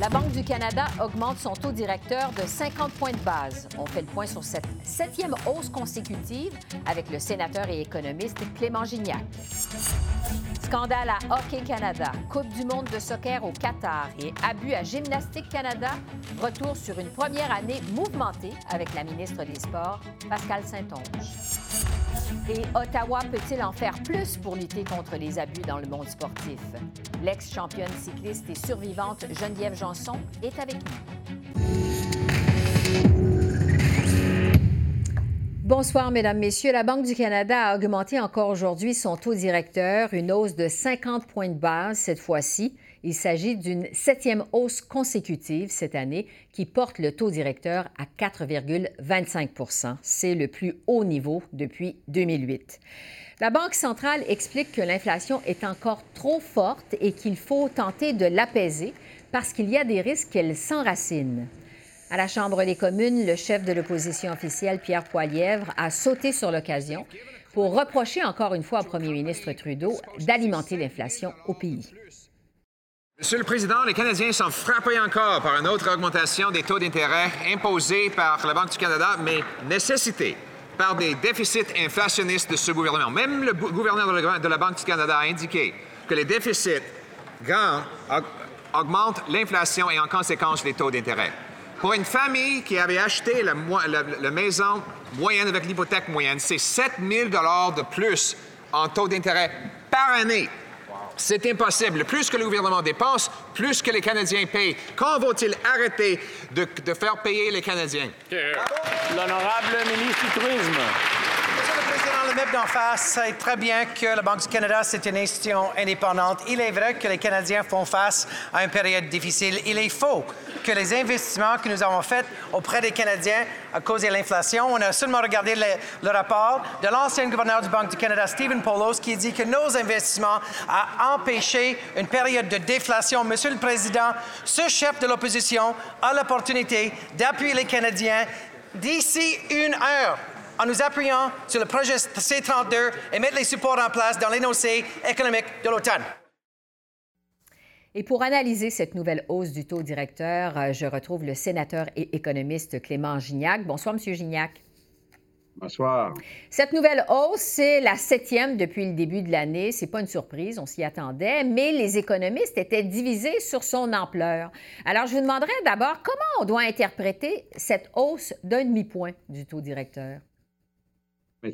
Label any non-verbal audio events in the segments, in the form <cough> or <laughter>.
La Banque du Canada augmente son taux directeur de 50 points de base. On fait le point sur cette septième hausse consécutive avec le sénateur et économiste Clément Gignac. Scandale à Hockey Canada, Coupe du monde de soccer au Qatar et abus à Gymnastique Canada. Retour sur une première année mouvementée avec la ministre des Sports, Pascal Saint-Onge. Et Ottawa peut-il en faire plus pour lutter contre les abus dans le monde sportif? L'ex-championne cycliste et survivante Geneviève Janson est avec nous. Bonsoir, Mesdames, Messieurs. La Banque du Canada a augmenté encore aujourd'hui son taux directeur, une hausse de 50 points de base cette fois-ci. Il s'agit d'une septième hausse consécutive cette année qui porte le taux directeur à 4,25% C'est le plus haut niveau depuis 2008. La Banque centrale explique que l'inflation est encore trop forte et qu'il faut tenter de l'apaiser parce qu'il y a des risques qu'elle s'enracine. À la Chambre des communes, le chef de l'opposition officielle, Pierre Poilièvre, a sauté sur l'occasion pour reprocher encore une fois au premier ministre Trudeau d'alimenter l'inflation au pays. Monsieur le Président, les Canadiens sont frappés encore par une autre augmentation des taux d'intérêt imposés par la Banque du Canada, mais nécessitée par des déficits inflationnistes de ce gouvernement. Même le gouverneur de la Banque du Canada a indiqué que les déficits grands augmentent l'inflation et en conséquence les taux d'intérêt. Pour une famille qui avait acheté la, maison moyenne avec l'hypothèque moyenne, c'est 7 000 de plus en taux d'intérêt par année. C'est impossible. Plus que le gouvernement dépense, plus que les Canadiens payent. Quand vont-ils arrêter de, de, faire payer les Canadiens? L'honorable ministre du Tourisme. MEP d'en face sait très bien que la Banque du Canada, c'est une institution indépendante. Il est vrai que les Canadiens font face à une période difficile. Il est faux que les investissements que nous avons faits auprès des Canadiens à cause de l'inflation, on a seulement regardé le, rapport de l'ancien gouverneur du Banque du Canada, Stephen Polos, qui dit que nos investissements ont empêché une période de déflation. Monsieur le Président, ce chef de l'opposition a l'opportunité d'appuyer les Canadiens d'ici une heure en nous appuyant sur le projet C-32 et mettre les supports en place dans l'énoncé économique de l'automne. Et pour analyser cette nouvelle hausse du taux directeur, euh, je retrouve le sénateur et économiste Clément Gignac. Bonsoir, Monsieur Gignac. Bonsoir. Cette nouvelle hausse, c'est la septième depuis le début de l'année. C'est pas une surprise, on s'y attendait, mais les économistes étaient divisés sur son ampleur. Alors, je vous demanderais d'abord comment on doit interpréter cette hausse d'un demi-point du taux directeur?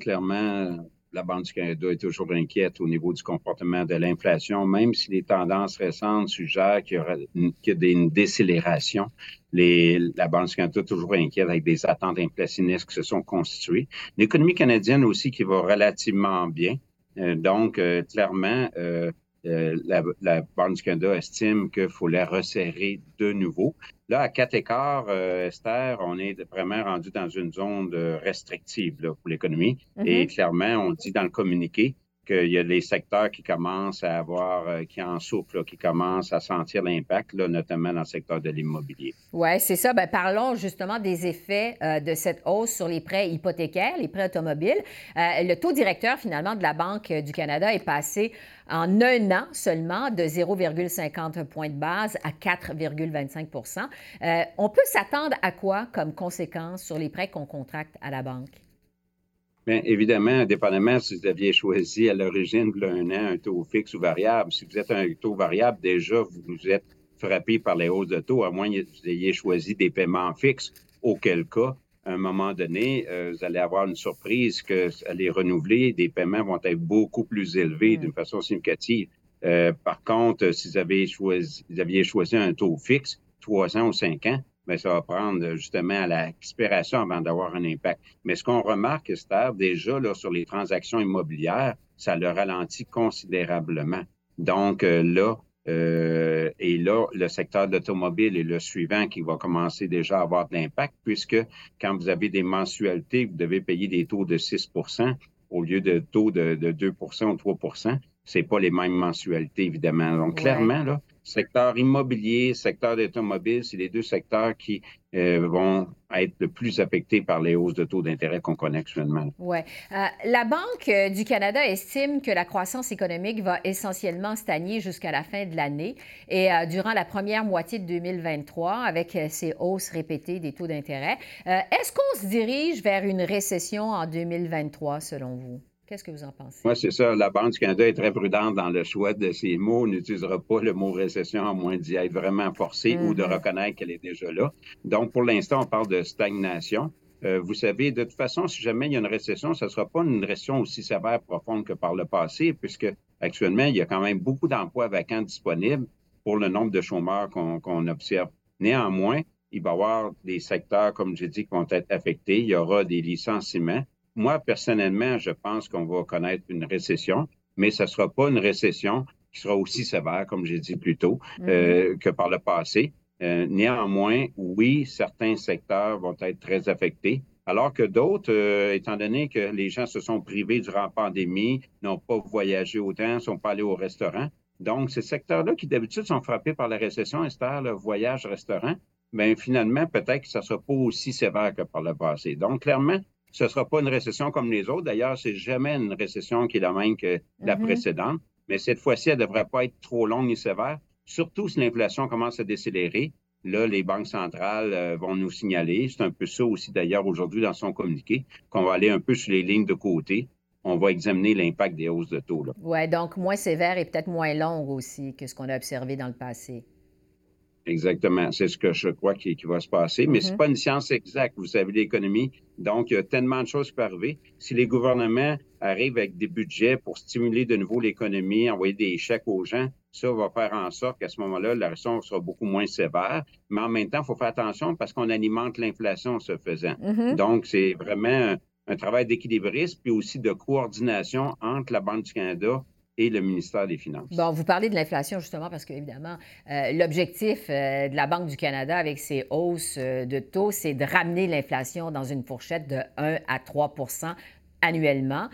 Clairement, la Banque du Canada est toujours inquiète au niveau du comportement de l'inflation, même si les tendances récentes suggèrent qu'il y aura une, décélération. la Banque du Canada est toujours inquiète avec des attentes inflationnistes qui se sont constituées. L'économie canadienne aussi qui va relativement bien. Euh, donc, euh, clairement, euh, euh, la, la, Banque du Canada estime qu'il faut la resserrer de nouveau. Là, à quatre écarts, euh, Esther, on est vraiment rendu dans une zone restrictive pour l'économie. Et mm-hmm. clairement, on dit dans le communiqué qu'il y a des secteurs qui commencent à avoir, euh, qui en souffrent, qui commencent à sentir l'impact, notamment dans le secteur de l'immobilier. Oui, c'est ça. Bien, parlons justement des effets euh, de cette hausse sur les prêts hypothécaires, les prêts automobiles. Euh, le taux directeur, finalement, de la Banque du Canada est passé en un an seulement de 0,50 points de base à 4,25% On peut s'attendre à quoi comme conséquence sur les prêts qu'on contracte à la banque? Bien, évidemment, indépendamment si vous aviez choisi à l'origine de un an un taux fixe ou variable, si vous êtes un taux variable, déjà, vous êtes frappé par les hausses de taux, à moins que vous ayez choisi des paiements fixes, auquel cas, à un moment donné, euh, vous allez avoir une surprise que les renouveler, des paiements vont être beaucoup plus élevés mm. d'une façon significative. Euh, par contre, si vous, avez choisi, vous aviez choisi un taux fixe, trois ans ou cinq ans, mais ça va prendre justement à l'expiration avant d'avoir un impact. Mais ce qu'on remarque, Esther, déjà là, sur les transactions immobilières, ça le ralentit considérablement. Donc euh, là, Euh, et là, le secteur de l'automobile est le suivant qui va commencer déjà à avoir de l'impact, puisque quand vous avez des mensualités, vous devez payer des taux de 6% au lieu de taux de, 2% ou 3% c'est pas les mêmes mensualités, évidemment. Donc, clairement, là, secteur immobilier, secteur d'automobile, c'est les deux secteurs qui euh, vont être le plus affectés par les hausses de taux d'intérêt qu'on connaît actuellement. Oui. Euh, la Banque euh, du Canada estime que la croissance économique va essentiellement stagner jusqu'à la fin de l'année et durant la première moitié de 2023 avec ces hausses répétées des taux d'intérêt. Est-ce qu'on se dirige vers une récession en 2023 selon vous? Qu'est-ce que vous en pensez? Moi, c'est ça. La Banque du Canada est très prudente dans le choix de ses mots. On n'utilisera pas le mot récession à moins d'y être vraiment forcé ou de mm-hmm. reconnaître qu'elle est déjà là. Donc, pour l'instant, on parle de stagnation. Euh, vous savez, de toute façon, si jamais il y a une récession, ce ne sera pas une récession aussi sévère, profonde que par le passé, puisque actuellement, il y a quand même beaucoup d'emplois vacants disponibles pour le nombre de chômeurs qu'on observe. Néanmoins, il va y avoir des secteurs, comme j'ai dit, qui vont être affectés. Il y aura des licenciements. Moi, personnellement, je pense qu'on va connaître une récession, mais ce ne sera pas une récession qui sera aussi sévère, comme j'ai dit plus tôt, mm-hmm. euh, que par le passé. Euh, néanmoins, oui, certains secteurs vont être très affectés, alors que d'autres, euh, étant donné que les gens se sont privés durant la pandémie, n'ont pas voyagé autant, ne sont pas allés au restaurant. Donc, ces secteurs-là qui d'habitude sont frappés par la récession, Esther, le voyage-restaurant, bien finalement, peut-être que ça ne sera pas aussi sévère que par le passé. Donc, clairement, ce ne sera pas une récession comme les autres. D'ailleurs, c'est jamais une récession qui est la même que la mm-hmm. précédente. Mais cette fois-ci, elle ne devrait pas être trop longue ni sévère, surtout si l'inflation commence à décélérer. Là, les banques centrales euh, vont nous signaler. C'est un peu ça aussi, d'ailleurs, aujourd'hui, dans son communiqué, qu'on va aller un peu sur les lignes de côté. On va examiner l'impact des hausses de taux. Oui, donc moins sévère et peut-être moins longue aussi que ce qu'on a observé dans le passé. Exactement. C'est ce que je crois qui, va se passer. Mais ce n'est mm-hmm. pas une science exacte. Vous savez, l'économie. Donc, il y a tellement de choses qui peuvent arriver. Si les gouvernements arrivent avec des budgets pour stimuler de nouveau l'économie, envoyer des chèques aux gens, ça va faire en sorte qu'à ce moment-là, la récession sera beaucoup moins sévère. Mais en même temps, il faut faire attention parce qu'on alimente l'inflation en se faisant. Mm-hmm. Donc, c'est vraiment un, un travail d'équilibriste, puis aussi de coordination entre la Banque du Canada et le ministère des Finances. Bon, vous parlez de l'inflation justement parce qu'évidemment, euh, l'objectif euh, de la Banque du Canada avec ses hausses euh, de taux, c'est de ramener l'inflation dans une fourchette de 1 à 3 annuellement.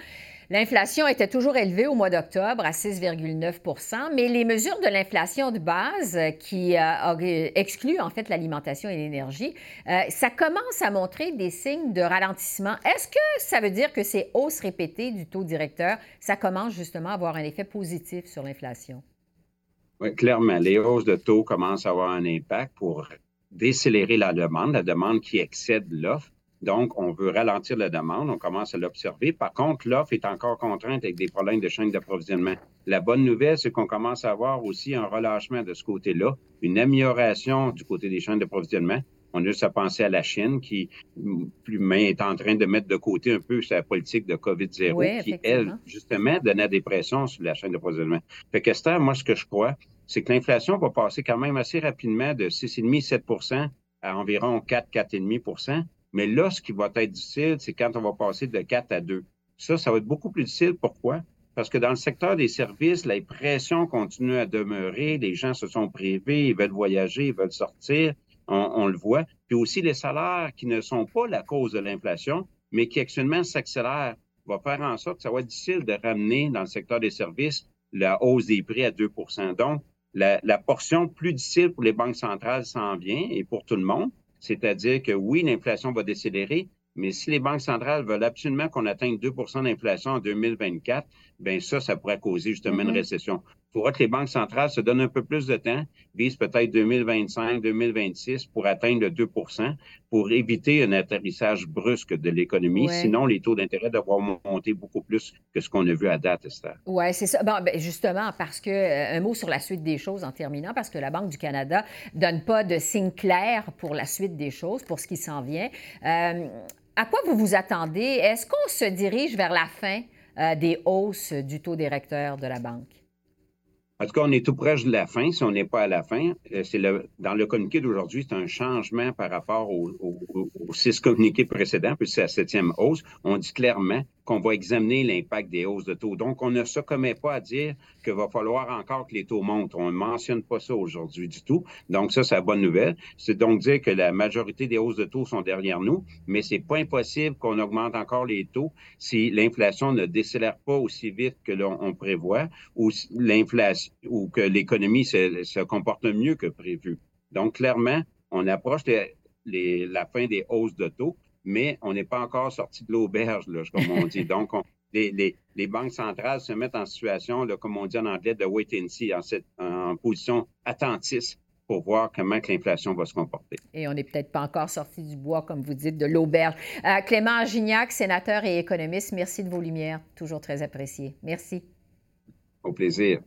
L'inflation était toujours élevée au mois d'octobre à 6,9 mais les mesures de l'inflation de base euh, qui euh, excluent en fait l'alimentation et l'énergie, euh, ça commence à montrer des signes de ralentissement. Est-ce que ça veut dire que ces hausses répétées du taux directeur, ça commence justement à avoir un effet positif sur l'inflation? Oui, clairement. Les hausses de taux commencent à avoir un impact pour décélérer la demande, la demande qui excède l'offre. Donc, on veut ralentir la demande, on commence à l'observer. Par contre, l'offre est encore contrainte avec des problèmes de chaîne d'approvisionnement. La bonne nouvelle, c'est qu'on commence à avoir aussi un relâchement de ce côté-là, une amélioration du côté des chaînes d'approvisionnement. On a juste à penser à la Chine qui, plus est en train de mettre de côté un peu sa politique de COVID-0 qui, elle, justement, donnait des pressions sur la chaîne d'approvisionnement. Fait qu'Esther, moi, ce que je crois, c'est que l'inflation va passer quand même assez rapidement de 6,5-7% à environ 4, 4,5 mais là, ce qui va être difficile, c'est quand on va passer de 4 à 2. Ça, ça va être beaucoup plus difficile. Pourquoi? Parce que dans le secteur des services, les pressions continuent à demeurer. Les gens se sont privés, ils veulent voyager, ils veulent sortir. On, le voit. Puis aussi les salaires qui ne sont pas la cause de l'inflation, mais qui actuellement s'accélèrent, va faire en sorte que ça va être difficile de ramener dans le secteur des services la hausse des prix à 2% Donc, la, la portion plus difficile pour les banques centrales s'en vient et pour tout le monde. C'est-à-dire que oui, l'inflation va décélérer, mais si les banques centrales veulent absolument qu'on atteigne 2% d'inflation en 2024, bien ça, ça pourrait causer justement une mm-hmm. récession. Il faudra que les banques centrales se donnent un peu plus de temps, visent peut-être 2025, 2026 pour atteindre le 2% pour éviter un atterrissage brusque de l'économie. Sinon, les taux d'intérêt devraient monter beaucoup plus que ce qu'on a vu à date, Esther. Oui, c'est ça. Bon, ben, justement, parce que, euh, un mot sur la suite des choses en terminant, parce que la Banque du Canada ne donne pas de signe clair pour la suite des choses, pour ce qui s'en vient. Euh, à quoi vous vous attendez? Est-ce qu'on se dirige vers la fin euh, des hausses du taux directeur de la Banque? En tout cas, on est tout proche de la fin. Si on n'est pas à la fin, euh, c'est le, dans le communiqué d'aujourd'hui, c'est un changement par rapport aux, six communiqués précédents, puis c'est la septième hausse. On dit clairement qu'on va examiner l'impact des hausses de taux. Donc, on ne se commet pas à dire qu'il va falloir encore que les taux montent. On ne mentionne pas ça aujourd'hui du tout. Donc, ça, c'est la bonne nouvelle. C'est donc dire que la majorité des hausses de taux sont derrière nous, mais c'est pas impossible qu'on augmente encore les taux si l'inflation ne décélère pas aussi vite que l'on prévoit ou que l'économie se, comporte mieux que prévu. Donc, clairement, on approche la fin des hausses de taux mais on n'est pas encore sorti de l'auberge, comme on dit. <laughs> Donc, les, banques centrales se mettent en situation, comme on dit en anglais, de wait and see, en, position attentiste pour voir comment l'inflation va se comporter. Et on n'est peut-être pas encore sorti du bois, comme vous dites, de l'auberge. Euh, Clément Gignac, sénateur et économiste, merci de vos lumières, toujours très apprécié. Merci. Au plaisir.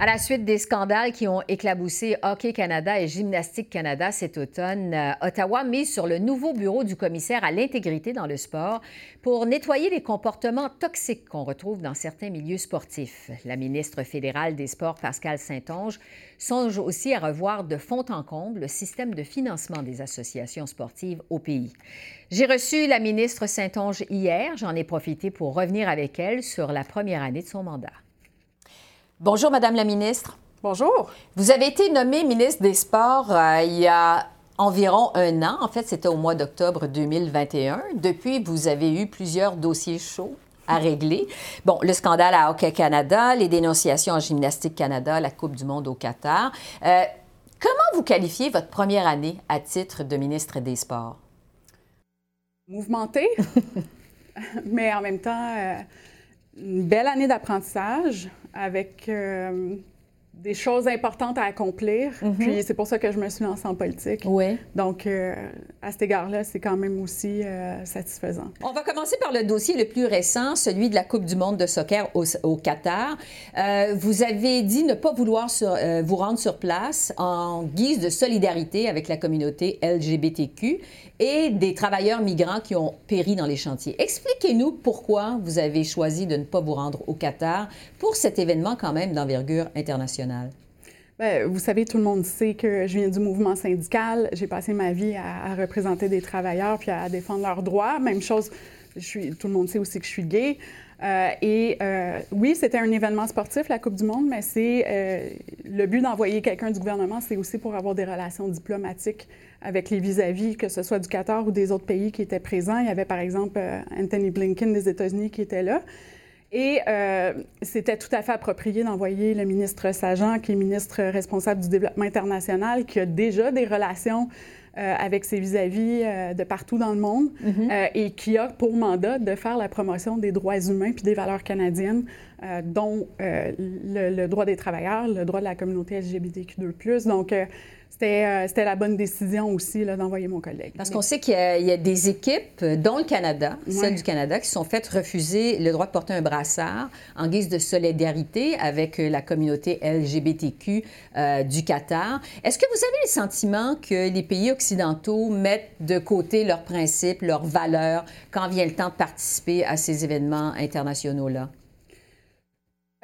À la suite des scandales qui ont éclaboussé Hockey Canada et Gymnastique Canada cet automne, euh, Ottawa mise sur le nouveau bureau du commissaire à l'intégrité dans le sport pour nettoyer les comportements toxiques qu'on retrouve dans certains milieux sportifs. La ministre fédérale des Sports, Pascal Saint-Onge, songe aussi à revoir de fond en comble le système de financement des associations sportives au pays. J'ai reçu la ministre Saint-Onge hier. J'en ai profité pour revenir avec elle sur la première année de son mandat. Bonjour, Madame la ministre. Bonjour. Vous avez été nommée ministre des Sports euh, il y a environ un an. En fait, c'était au mois d'octobre 2021. Depuis, vous avez eu plusieurs dossiers chauds à régler. Bon, le scandale à Hockey Canada, les dénonciations en Gymnastique Canada, la Coupe du Monde au Qatar. Euh, comment vous qualifiez votre première année à titre de ministre des Sports? Mouvementée, <laughs> mais en même temps, euh, une belle année d'apprentissage avec euh, des choses importantes à accomplir. Mhm. Puis c'est pour ça que je me suis lancée en politique. Oui. Donc, euh, à cet égard-là, c'est quand même aussi euh, satisfaisant. On va commencer par le dossier le plus récent, celui de la Coupe du monde de soccer au, au Qatar. vous avez dit ne pas vouloir sur, vous rendre sur place en guise de solidarité avec la communauté LGBTQ et des travailleurs migrants qui ont péri dans les chantiers. Expliquez-nous pourquoi vous avez choisi de ne pas vous rendre au Qatar pour cet événement quand même d'envergure internationale. Bien, vous savez, tout le monde sait que je viens du mouvement syndical. J'ai passé ma vie à, représenter des travailleurs puis à défendre leurs droits. Même chose, tout le monde sait aussi que je suis gay. Euh, et euh, oui, c'était un événement sportif, la Coupe du Monde, mais c'est euh, le but d'envoyer quelqu'un du gouvernement, c'est aussi pour avoir des relations diplomatiques avec les vis-à-vis, que ce soit du Qatar ou des autres pays qui étaient présents. Il y avait par exemple Anthony Blinken des États-Unis qui était là. Et c'était tout à fait approprié d'envoyer le ministre Sajan, qui est ministre responsable du développement international, qui a déjà des relations euh, avec ses vis-à-vis euh, de partout dans le monde mhm. euh, et qui a pour mandat de faire la promotion des droits humains puis des valeurs canadiennes, dont le, le, droit des travailleurs, le droit de la communauté LGBTQ2+. Donc, euh, c'était la bonne décision aussi d'envoyer mon collègue. Parce qu'on sait qu'il y, a des équipes, euh, dont le Canada, celle du Canada, qui se sont faites refuser le droit de porter un brassard en guise de solidarité avec euh, la communauté LGBTQ du Qatar. Est-ce que vous avez le sentiment que les pays occidentaux mettent de côté leurs principes, leurs valeurs? Quand vient le temps de participer à ces événements internationaux-là?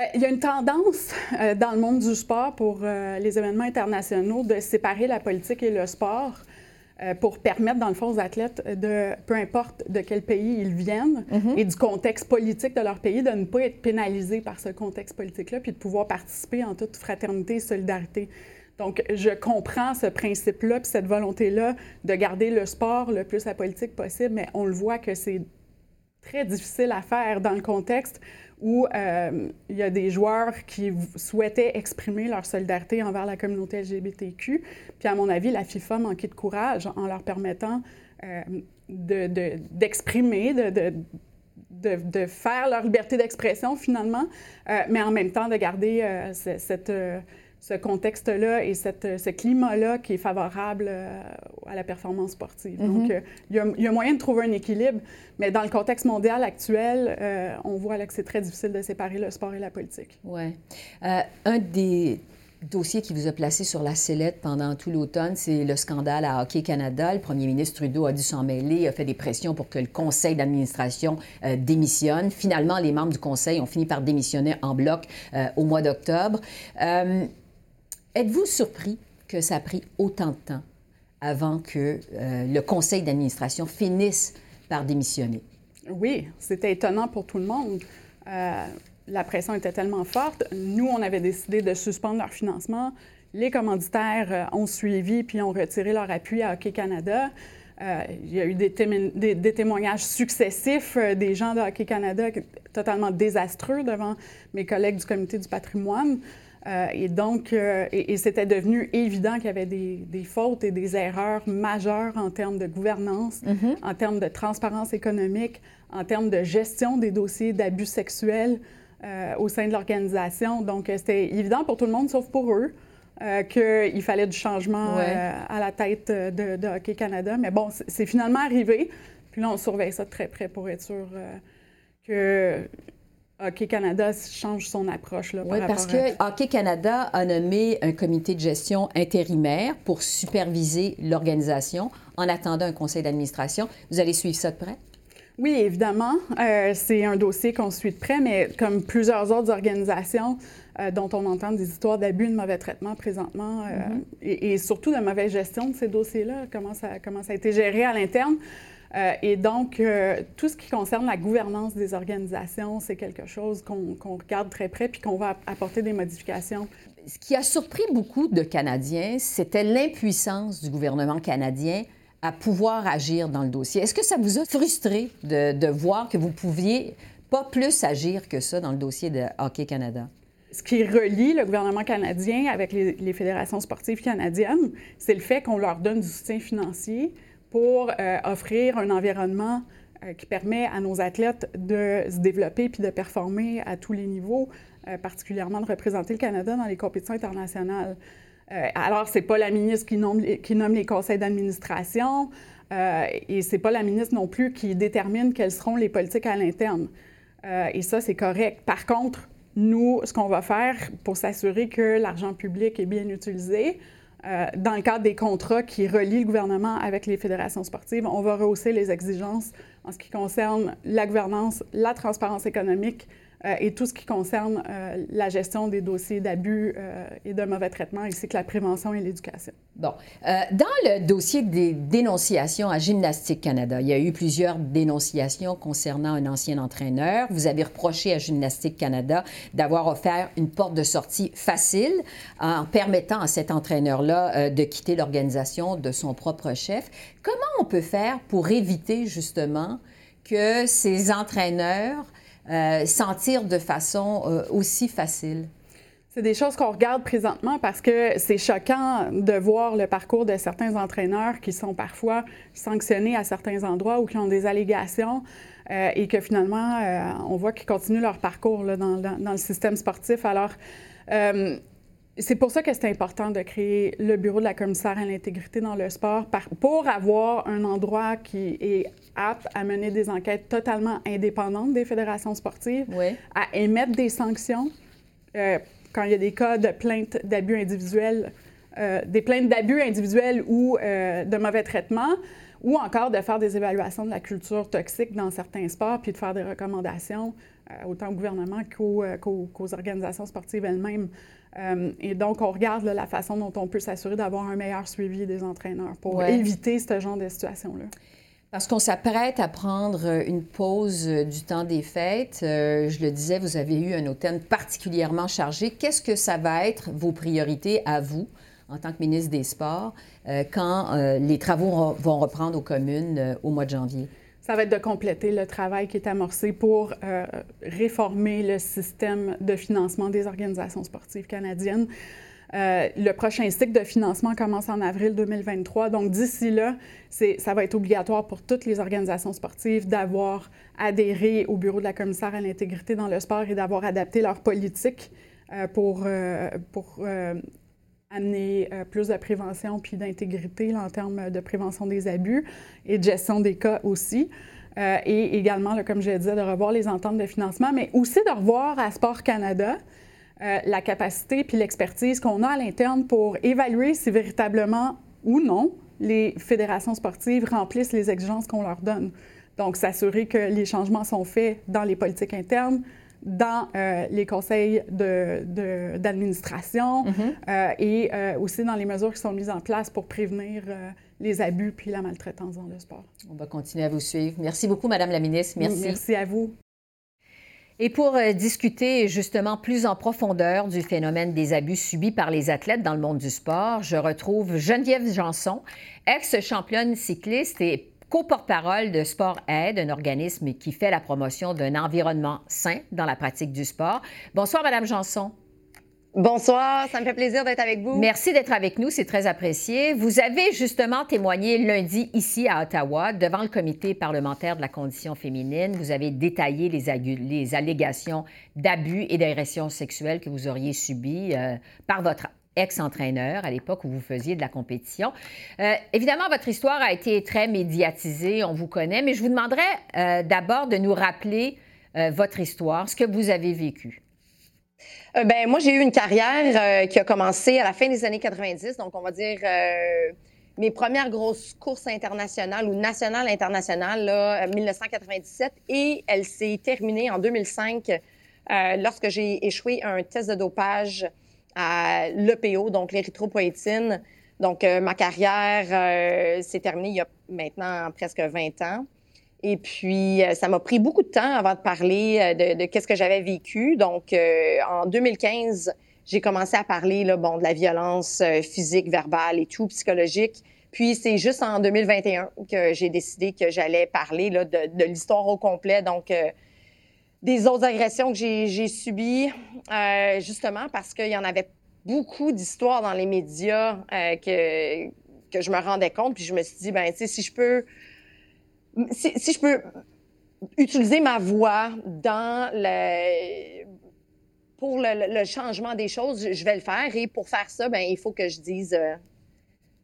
Euh, il y a une tendance euh, dans le monde du sport pour euh, les événements internationaux de séparer la politique et le sport pour permettre, dans le fond, aux athlètes, de, peu importe de quel pays ils viennent mm-hmm. et du contexte politique de leur pays, de ne pas être pénalisés par ce contexte politique-là, puis de pouvoir participer en toute fraternité et solidarité. Donc, je comprends ce principe-là, puis cette volonté-là de garder le sport le plus apolitique possible, mais on le voit que c'est très difficile à faire dans le contexte où euh, il y a des joueurs qui souhaitaient exprimer leur solidarité envers la communauté LGBTQ. Puis, à mon avis, la FIFA manquait de courage en leur permettant euh, d'exprimer, de, de, faire leur liberté d'expression, finalement, euh, mais en même temps de garder cette ce contexte-là et cette, ce climat-là qui est favorable euh, à la performance sportive. Mm-hmm. Donc, euh, il, y a, moyen de trouver un équilibre, mais dans le contexte mondial actuel, euh, on voit là que c'est très difficile de séparer le sport et la politique. Oui. un des dossiers qui vous a placé sur la sellette pendant tout l'automne, c'est le scandale à Hockey Canada. Le premier ministre Trudeau a dû s'en mêler, a fait des pressions pour que le conseil d'administration démissionne. Finalement, les membres du conseil ont fini par démissionner en bloc au mois d'octobre. Êtes-vous surpris que ça a pris autant de temps avant que euh, le conseil d'administration finisse par démissionner? Oui, c'était étonnant pour tout le monde. Euh, la pression était tellement forte. Nous, on avait décidé de suspendre leur financement. Les commanditaires euh, ont suivi puis ont retiré leur appui à Hockey Canada. il y a eu des, témoignages successifs des gens de Hockey Canada totalement désastreux devant mes collègues du comité du patrimoine. Euh, et donc, euh, et, c'était devenu évident qu'il y avait des, des, fautes et des erreurs majeures en termes de gouvernance, mm-hmm. en termes de transparence économique, en termes de gestion des dossiers d'abus sexuels euh, au sein de l'organisation. Donc, c'était évident pour tout le monde, sauf pour eux. qu'il fallait du changement à la tête de, de, Hockey Canada. Mais bon, c'est finalement arrivé. Puis là, on surveille ça de très près pour être sûr que Hockey Canada change son approche. Là, oui, parce que Hockey Canada a nommé un comité de gestion intérimaire pour superviser l'organisation en attendant un conseil d'administration. Vous allez suivre ça de près? Oui, évidemment. Euh, c'est un dossier qu'on suit de près, mais comme plusieurs autres organisations euh, dont on entend des histoires d'abus, de mauvais traitement présentement, euh, mm-hmm. et, et, surtout de mauvaise gestion de ces dossiers-là, comment ça, comment ça a été géré à l'interne. Euh, et donc, euh, tout ce qui concerne la gouvernance des organisations, c'est quelque chose qu'on regarde très près puis qu'on va apporter des modifications. Ce qui a surpris beaucoup de Canadiens, c'était l'impuissance du gouvernement canadien à pouvoir agir dans le dossier. Est-ce que ça vous a frustré de, voir que vous pouviez pas plus agir que ça dans le dossier de Hockey Canada? ce qui relie le gouvernement canadien avec les, les fédérations sportives canadiennes, c'est le fait qu'on leur donne du soutien financier, pour euh, offrir un environnement euh, qui permet à nos athlètes de se développer puis de performer à tous les niveaux, euh, particulièrement de représenter le Canada dans les compétitions internationales. alors, c'est pas la ministre qui nomme, qui nomme les conseils d'administration et c'est pas la ministre non plus qui détermine quelles seront les politiques à l'interne. et ça, c'est correct. Par contre, nous, ce qu'on va faire pour s'assurer que l'argent public est bien utilisé, euh, dans le cadre des contrats qui relient le gouvernement avec les fédérations sportives, on va rehausser les exigences en ce qui concerne la gouvernance, la transparence économique, euh, et tout ce qui concerne euh, la gestion des dossiers d'abus euh, et de mauvais traitements, ainsi que la prévention et l'éducation. Bon. dans le dossier des dénonciations à Gymnastique Canada, il y a eu plusieurs dénonciations concernant un ancien entraîneur. Vous avez reproché à Gymnastique Canada d'avoir offert une porte de sortie facile en permettant à cet entraîneur-là de quitter l'organisation de son propre chef. Comment on peut faire pour éviter justement que ces entraîneurs euh, sentir de façon euh, aussi facile? C'est des choses qu'on regarde présentement parce que c'est choquant de voir le parcours de certains entraîneurs qui sont parfois sanctionnés à certains endroits ou qui ont des allégations euh, et que finalement, on voit qu'ils continuent leur parcours dans, dans, le système sportif. Alors, c'est pour ça que c'est important de créer le bureau de la commissaire à l'intégrité dans le sport pour avoir un endroit qui est apte à mener des enquêtes totalement indépendantes des fédérations sportives, à émettre des sanctions euh, quand il y a des cas de plaintes d'abus individuels, euh, des plaintes d'abus individuels ou euh, de mauvais traitements, ou encore de faire des évaluations de la culture toxique dans certains sports, puis de faire des recommandations autant au gouvernement qu'aux organisations sportives elles-mêmes. Euh, et donc, on regarde la façon dont on peut s'assurer d'avoir un meilleur suivi des entraîneurs pour éviter ce genre de situation-là. Parce qu'on s'apprête à prendre euh, une pause euh, du temps des fêtes. je le disais, vous avez eu un automne particulièrement chargé. Qu'est-ce que ça va être vos priorités à vous en tant que ministre des Sports quand les travaux vont reprendre aux communes au mois de janvier? Ça va être de compléter le travail qui est amorcé pour euh, réformer le système de financement des organisations sportives canadiennes. Euh, le prochain cycle de financement commence en avril 2023. Donc, d'ici là, ça va être obligatoire pour toutes les organisations sportives d'avoir adhéré au bureau de la commissaire à l'intégrité dans le sport et d'avoir adapté leur politique euh, pour, pour amener euh, plus de prévention puis d'intégrité en termes de prévention des abus et de gestion des cas aussi. Euh, et également, comme je disais, de revoir les ententes de financement, mais aussi de revoir à Sport Canada euh, la capacité puis l'expertise qu'on a à l'interne pour évaluer si véritablement ou non les fédérations sportives remplissent les exigences qu'on leur donne. Donc, s'assurer que les changements sont faits dans les politiques internes, dans euh, les conseils d'administration de, mm-hmm. euh, et euh, aussi dans les mesures qui sont mises en place pour prévenir les abus puis la maltraitance dans le sport. On va continuer à vous suivre. Merci beaucoup, Madame la ministre. Merci. Merci à vous. Et pour discuter justement plus en profondeur du phénomène des abus subis par les athlètes dans le monde du sport, je retrouve Geneviève Janson, ex-championne cycliste et co-porte-parole de Sport Aide, un organisme qui fait la promotion d'un environnement sain dans la pratique du sport. Bonsoir, Madame Janson. Bonsoir, ça me fait plaisir d'être avec vous. Merci d'être avec nous, c'est très apprécié. Vous avez justement témoigné lundi ici à Ottawa devant le comité parlementaire de la condition féminine. Vous avez détaillé les, les allégations d'abus et d'agressions sexuelles que vous auriez subies euh, par votre ex-entraîneur à l'époque où vous faisiez de la compétition. Euh, évidemment, votre histoire a été très médiatisée, on vous connaît, mais je vous demanderais euh, d'abord de nous rappeler votre histoire, ce que vous avez vécu. Euh, ben moi, j'ai eu une carrière euh, qui a commencé à la fin des années 90, donc on va dire euh, mes premières grosses courses internationales ou nationales internationales, là, 1997, et elle s'est terminée en 2005 lorsque j'ai échoué un test de dopage à l'EPO, donc l'érythropoïétine. Donc, ma carrière s'est terminée il y a maintenant presque 20 ans. Et puis, euh, ça m'a pris beaucoup de temps avant de parler euh, de, qu'est-ce que j'avais vécu. Donc, euh, en 2015, j'ai commencé à parler là, bon, de la violence physique, verbale et tout, psychologique. Puis, c'est juste en 2021 que j'ai décidé que j'allais parler là, de, l'histoire au complet. Donc, des autres agressions que j'ai subies, justement parce qu'il y en avait beaucoup d'histoires dans les médias que, que je me rendais compte. Puis, je me suis dit, ben tu sais, si je peux si, je peux utiliser ma voix dans le pour le, changement des choses, je vais le faire. Et pour faire ça, ben il faut que je dise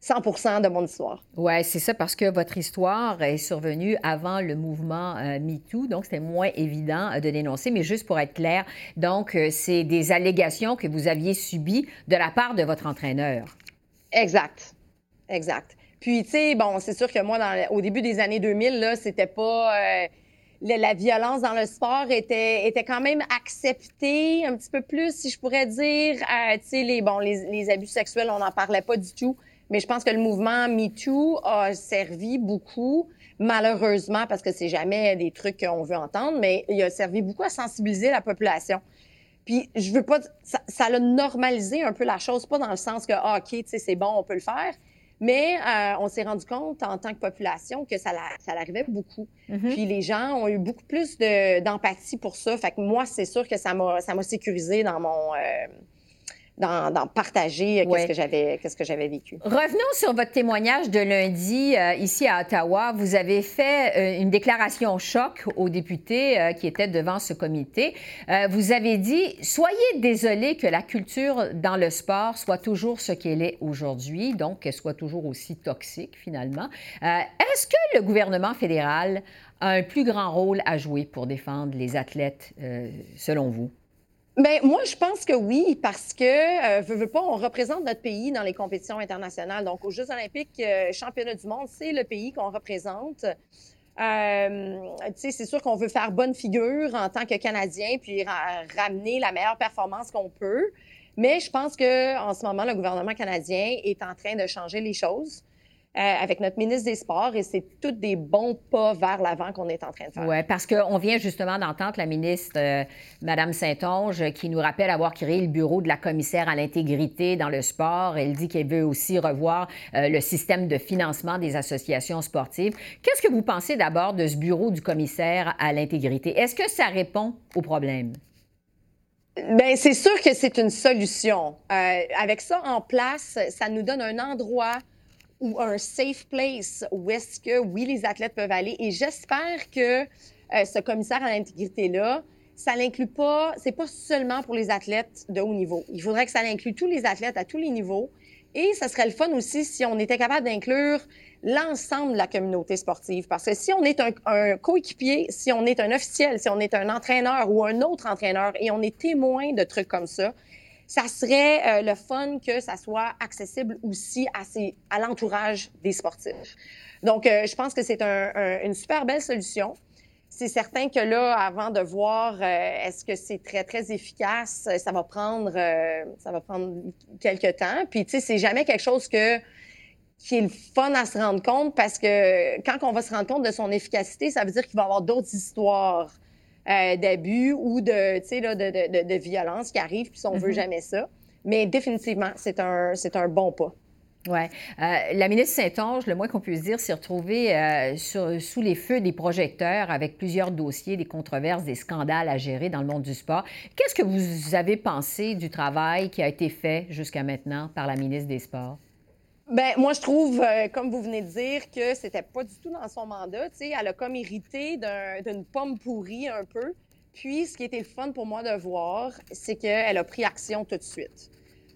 100 euh, de mon histoire. Oui, c'est ça, parce que votre histoire est survenue avant le mouvement euh, MeToo, donc c'était moins évident euh, de dénoncer. Mais juste pour être clair, donc c'est des allégations que vous aviez subies de la part de votre entraîneur. Exact. Exact. Puis, tu sais, bon, c'est sûr que moi, au début des années 2000, là, c'était pas... Euh, la, violence dans le sport était, était quand même acceptée un petit peu plus, si je pourrais dire. Euh, tu sais, les, bon, les, abus sexuels, on n'en parlait pas du tout. Mais je pense que le mouvement MeToo a servi beaucoup, malheureusement, parce que c'est jamais des trucs qu'on veut entendre, mais il a servi beaucoup à sensibiliser la population. Puis je veux pas, ça, ça a normalisé un peu la chose, pas dans le sens que, ah, OK, tu sais, c'est bon, on peut le faire, mais euh, on s'est rendu compte en tant que population que ça, ça l'arrivait beaucoup. Mm-hmm. Puis les gens ont eu beaucoup plus d'empathie pour ça. Fait que moi, c'est sûr que ça m'a, ça m'a sécurisé dans mon, euh, dans, partager qu'est-ce que j'avais qu'est-ce que j'avais vécu. Revenons sur votre témoignage de lundi euh, ici à Ottawa. Vous avez fait euh, une déclaration choc aux députés euh, qui étaient devant ce comité. vous avez dit soyez désolés que la culture dans le sport soit toujours ce qu'elle est aujourd'hui, donc qu'elle soit toujours aussi toxique finalement. Est-ce que le gouvernement fédéral a un plus grand rôle à jouer pour défendre les athlètes selon vous? Bien, moi, je pense que oui, parce que, euh, veux, on représente notre pays dans les compétitions internationales. Donc, aux Jeux olympiques, euh, championnat du monde, c'est le pays qu'on représente. Euh, c'est sûr qu'on veut faire bonne figure en tant que Canadien, puis ramener la meilleure performance qu'on peut. Mais je pense que en ce moment, le gouvernement canadien est en train de changer les choses. Euh, avec notre ministre des Sports et c'est tous des bons pas vers l'avant qu'on est en train de faire. Oui, parce qu'on vient justement d'entendre la ministre, euh, Mme Saint-Onge, qui nous rappelle avoir créé le bureau de la commissaire à l'intégrité dans le sport. Elle dit qu'elle veut aussi revoir euh, le système de financement des associations sportives. Qu'est-ce que vous pensez d'abord de ce bureau du commissaire à l'intégrité? Est-ce que ça répond au problème? Bien, c'est sûr que c'est une solution. avec ça en place, ça nous donne un endroit ou un safe place où est-ce que, oui, les athlètes peuvent aller. Et j'espère que euh, ce commissaire à l'intégrité-là, ça l'inclut pas, c'est pas seulement pour les athlètes de haut niveau. Il faudrait que ça inclue tous les athlètes à tous les niveaux. Et ça serait le fun aussi si on était capable d'inclure l'ensemble de la communauté sportive. Parce que si on est un, un coéquipier, si on est un officiel, si on est un entraîneur ou un autre entraîneur et on est témoin de trucs comme ça, ça serait euh, le fun que ça soit accessible aussi à, à l'entourage des sportifs. Donc, euh, je pense que c'est une super belle solution. C'est certain que là, avant de voir euh, est-ce que c'est très, très efficace, ça va prendre, ça va prendre quelques temps. Puis, tu sais, c'est jamais quelque chose que qui est le fun à se rendre compte parce que quand on va se rendre compte de son efficacité, ça veut dire qu'il va y avoir d'autres histoires euh, d'abus ou de, de, de, de, violence qui arrivent, puis on veut mm-hmm. jamais ça. Mais définitivement, c'est un, c'est un bon pas. Oui. Euh, la ministre Saint-Onge, le moins qu'on puisse dire, s'est retrouvée euh, sous les feux des projecteurs avec plusieurs dossiers, des controverses, des scandales à gérer dans le monde du sport. Qu'est-ce que vous avez pensé du travail qui a été fait jusqu'à maintenant par la ministre des Sports? Ben, moi, je trouve, euh, comme vous venez de dire, que c'était pas du tout dans son mandat. sais, elle a comme hérité d'une pomme pourrie un peu. Puis, ce qui était le fun pour moi de voir, c'est qu'elle a pris action tout de suite.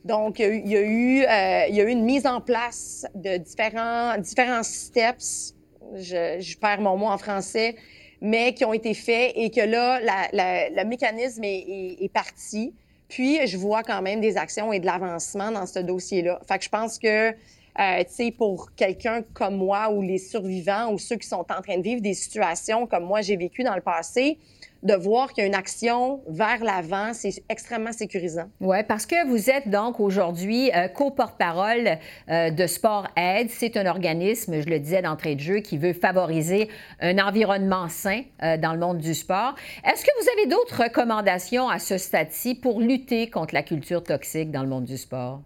Donc, il y a eu, euh, une mise en place de différents, différents steps. Je, perds mon mot en français, mais qui ont été faits et que là, le mécanisme est, est, parti. Puis, je vois quand même des actions et de l'avancement dans ce dossier-là. Fait que je pense que euh, pour quelqu'un comme moi ou les survivants ou ceux qui sont en train de vivre des situations comme moi j'ai vécu dans le passé, de voir qu'il y a une action vers l'avant, c'est extrêmement sécurisant. Oui, parce que vous êtes donc aujourd'hui euh, co-porte-parole euh, de Sport Aide. C'est un organisme, je le disais d'entrée de jeu, qui veut favoriser un environnement sain euh, dans le monde du sport. Est-ce que vous avez d'autres recommandations à ce stade-ci pour lutter contre la culture toxique dans le monde du sport?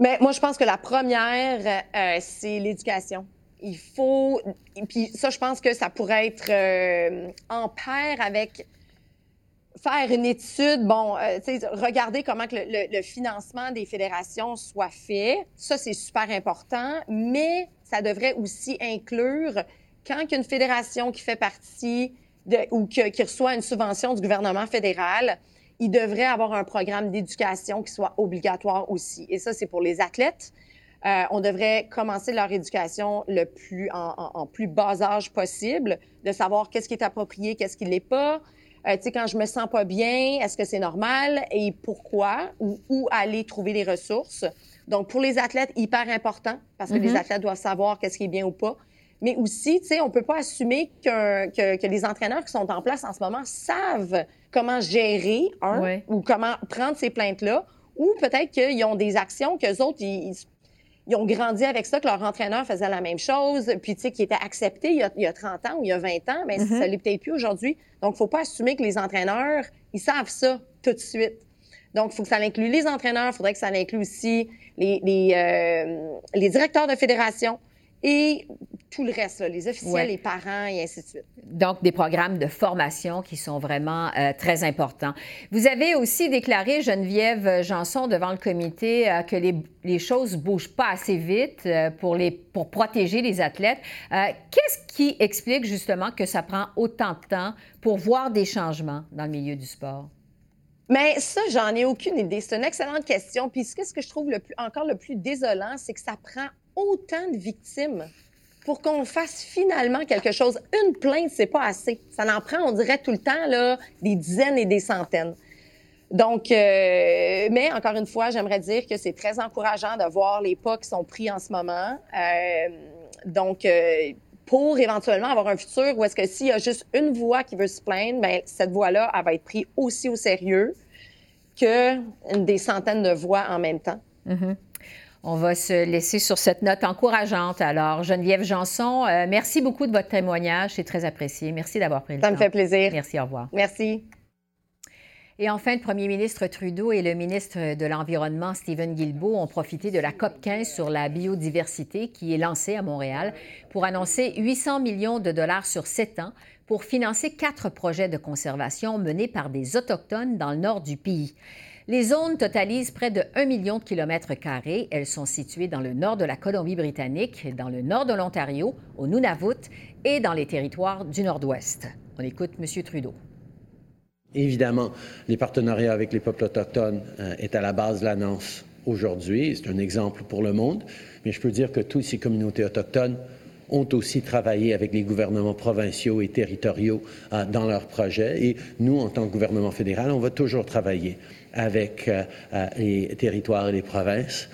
Mais moi, je pense que la première, euh, c'est l'éducation. Il faut. Puis ça, je pense que ça pourrait être euh, en paire avec faire une étude, bon, euh, regarder comment que le, financement des fédérations soit fait. Ça, c'est super important, mais ça devrait aussi inclure quand une fédération qui fait partie de, ou qui, qui reçoit une subvention du gouvernement fédéral, il devrait avoir un programme d'éducation qui soit obligatoire aussi. Et ça, c'est pour les athlètes. Euh, on devrait commencer leur éducation le plus en, plus bas âge possible, de savoir qu'est-ce qui est approprié, qu'est-ce qui l'est pas. Euh, tu sais, quand je me sens pas bien, est-ce que c'est normal et pourquoi ou où aller trouver les ressources. Donc, pour les athlètes, hyper important parce que les mm-hmm. athlètes doivent savoir qu'est-ce qui est bien ou pas. Mais aussi, tu sais, on peut pas assumer que, que les entraîneurs qui sont en place en ce moment savent comment gérer, un, ou comment prendre ces plaintes-là, ou peut-être qu'ils ont des actions qu'eux autres, ils, ils, ont grandi avec ça, que leur entraîneur faisait la même chose, puis tu sais, qui était accepté il y, a, il y, a, 30 ans ou il y a 20 ans, mais mm-hmm. ça l'est peut-être plus aujourd'hui. Donc, faut pas assumer que les entraîneurs, ils savent ça tout de suite. Donc, il faut que ça inclue les entraîneurs, il faudrait que ça inclue aussi les, les, euh, les directeurs de fédération, et tout le reste, les officiels, les parents et ainsi de suite. Donc, des programmes de formation qui sont vraiment euh, très importants. Vous avez aussi déclaré, Geneviève Janson, devant le comité, euh, que les, les choses ne bougent pas assez vite euh, pour, les, pour protéger les athlètes. Qu'est-ce qui explique justement que ça prend autant de temps pour voir des changements dans le milieu du sport? Mais ça, j'en ai aucune idée. C'est une excellente question. Puis ce que je trouve le plus, encore le plus désolant, c'est que ça prend autant de victimes pour qu'on fasse finalement quelque chose. Une plainte, c'est pas assez. Ça en prend, on dirait tout le temps, là, des dizaines et des centaines. Donc, euh, mais encore une fois, j'aimerais dire que c'est très encourageant de voir les pas qui sont pris en ce moment. Euh, donc, euh, pour éventuellement avoir un futur où est-ce que s'il y a juste une voix qui veut se plaindre, bien, cette voix-là, elle va être prise aussi au sérieux que des centaines de voix en même temps. Mm-hmm. On va se laisser sur cette note encourageante. Alors, Geneviève Janson, euh, merci beaucoup de votre témoignage. C'est très apprécié. Merci d'avoir pris le temps. Ça me fait plaisir. Merci, au revoir. Merci. Et enfin, le premier ministre Trudeau et le ministre de l'Environnement, Stephen Guilbeault, ont profité de la COP 15 sur la biodiversité qui est lancée à Montréal pour annoncer 800 millions de dollars sur sept ans pour financer quatre projets de conservation menés par des Autochtones dans le nord du pays. Les zones totalisent près de 1 million de kilomètres carrés. Elles sont situées dans le nord de la Colombie-Britannique, dans le nord de l'Ontario, au Nunavut et dans les territoires du Nord-Ouest. On écoute M. Trudeau. Évidemment, les partenariats avec les peuples autochtones euh, est à la base de l'annonce aujourd'hui. C'est un exemple pour le monde, mais je peux dire que toutes ces communautés autochtones ont aussi travaillé avec les gouvernements provinciaux et territoriaux euh, dans leurs projets. Et nous, en tant que gouvernement fédéral, on va toujours travailler avec euh, euh, les territoires et les provinces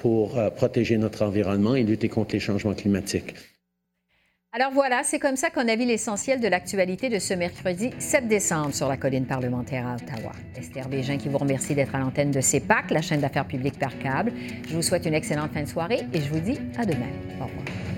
pour protéger notre environnement et lutter contre les changements climatiques. Alors voilà, c'est comme ça qu'on a vu l'essentiel de l'actualité de ce mercredi 7 décembre sur la colline parlementaire à Ottawa. Esther Bégin qui vous remercie d'être à l'antenne de CEPAC, la chaîne d'affaires publiques par câble. Je vous souhaite une excellente fin de soirée et je vous dis à demain. Au revoir.